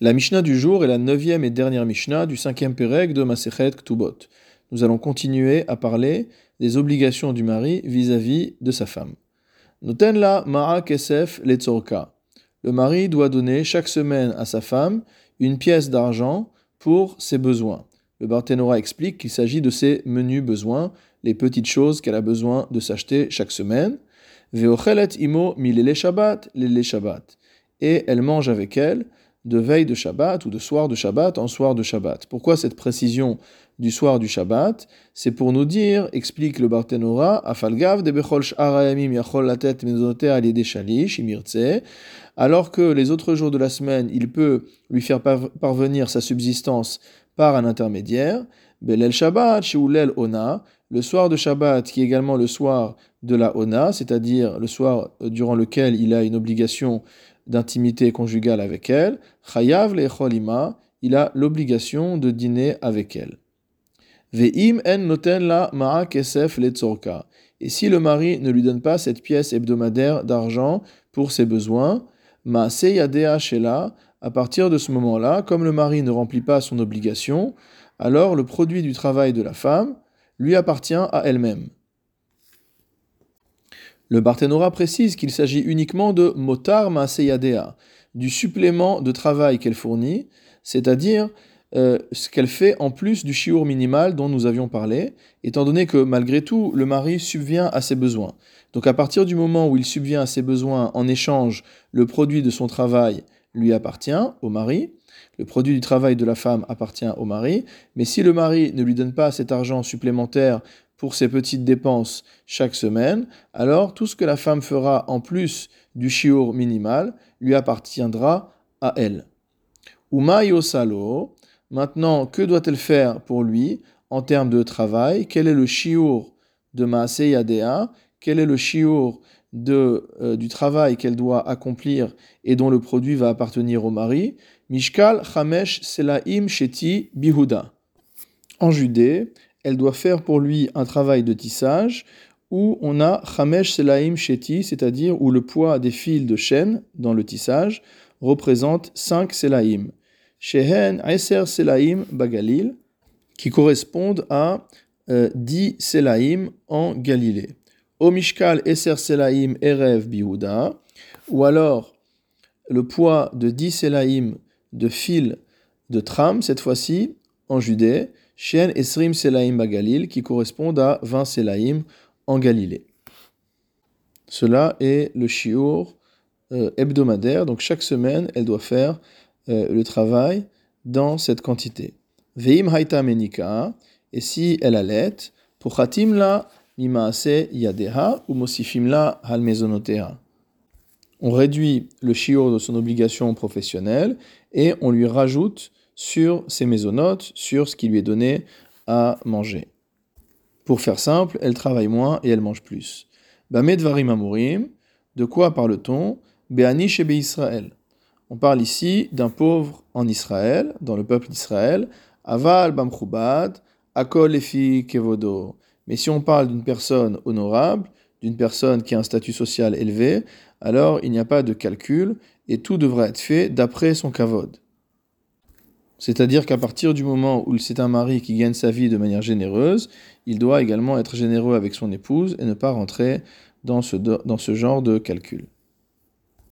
La Mishnah du jour est la neuvième et dernière Mishnah du cinquième Pérec de Masechet Ktubot. Nous allons continuer à parler des obligations du mari vis-à-vis de sa femme. Noten la Kesef Letzorka. Le mari doit donner chaque semaine à sa femme une pièce d'argent pour ses besoins. Le Barthénora explique qu'il s'agit de ses menus besoins, les petites choses qu'elle a besoin de s'acheter chaque semaine. Veochelet imo milele Shabbat, lele Shabbat. Et elle mange avec elle de veille de Shabbat ou de soir de Shabbat en soir de Shabbat. Pourquoi cette précision du soir du Shabbat? C'est pour nous dire, explique le Barthénora, Afalgav de Yachol Shalish Imirtse, alors que les autres jours de la semaine, il peut lui faire parvenir sa subsistance par un intermédiaire, Belel Shabbat, Ona, le soir de Shabbat, qui est également le soir de la Ona, c'est-à-dire le soir durant lequel il a une obligation d'intimité conjugale avec elle, chayav lecholima, il a l'obligation de dîner avec elle. Ve'im en noten la ma'a kesef letzorka. Et si le mari ne lui donne pas cette pièce hebdomadaire d'argent pour ses besoins, ma shela, à partir de ce moment-là, comme le mari ne remplit pas son obligation, alors le produit du travail de la femme lui appartient à elle-même. Le Barthénora précise qu'il s'agit uniquement de motar maaseyadea, du supplément de travail qu'elle fournit, c'est-à-dire euh, ce qu'elle fait en plus du chiour minimal dont nous avions parlé, étant donné que malgré tout, le mari subvient à ses besoins. Donc à partir du moment où il subvient à ses besoins en échange, le produit de son travail lui appartient au mari, le produit du travail de la femme appartient au mari, mais si le mari ne lui donne pas cet argent supplémentaire pour ses petites dépenses chaque semaine, alors tout ce que la femme fera en plus du chiour minimal lui appartiendra à elle. Uma yosalo, maintenant, que doit-elle faire pour lui en termes de travail? Quel est le chiour de Maase Yadea Quel est le chiour de, euh, du travail qu'elle doit accomplir et dont le produit va appartenir au mari? Mishkal Chamesh Selaim Sheti Bihuda. En Judée, elle doit faire pour lui un travail de tissage où on a Chamesh Selaim Sheti, c'est-à-dire où le poids des fils de chêne dans le tissage représente 5 Selaim. Shehen Eser Selaim Bagalil, qui correspondent à 10 euh, Selaim en Galilée. Omishkal Eser Selaim Erev Bihuda, ou alors le poids de 10 Selaim de fils de tram, cette fois-ci en Judée, Shen Esrim Selaim Bagalil, qui correspondent à 20 Selaim en Galilée. Cela est le shiur euh, hebdomadaire, donc chaque semaine, elle doit faire euh, le travail dans cette quantité. Veim Haita Menika, et si elle allait, pour Khatim la Mimaase Yadeha ou Mosifim la. On réduit le shiur de son obligation professionnelle et on lui rajoute sur ses mésonotes, sur ce qui lui est donné à manger. Pour faire simple, elle travaille moins et elle mange plus. Bamedvarim amurim, de quoi parle-t-on? On parle ici d'un pauvre en Israël, dans le peuple d'Israël. Aval bamchubad, akol efi kevodo. Mais si on parle d'une personne honorable, d'une personne qui a un statut social élevé, alors il n'y a pas de calcul et tout devrait être fait d'après son kavod. C'est-à-dire qu'à partir du moment où c'est un mari qui gagne sa vie de manière généreuse, il doit également être généreux avec son épouse et ne pas rentrer dans ce, dans ce genre de calcul.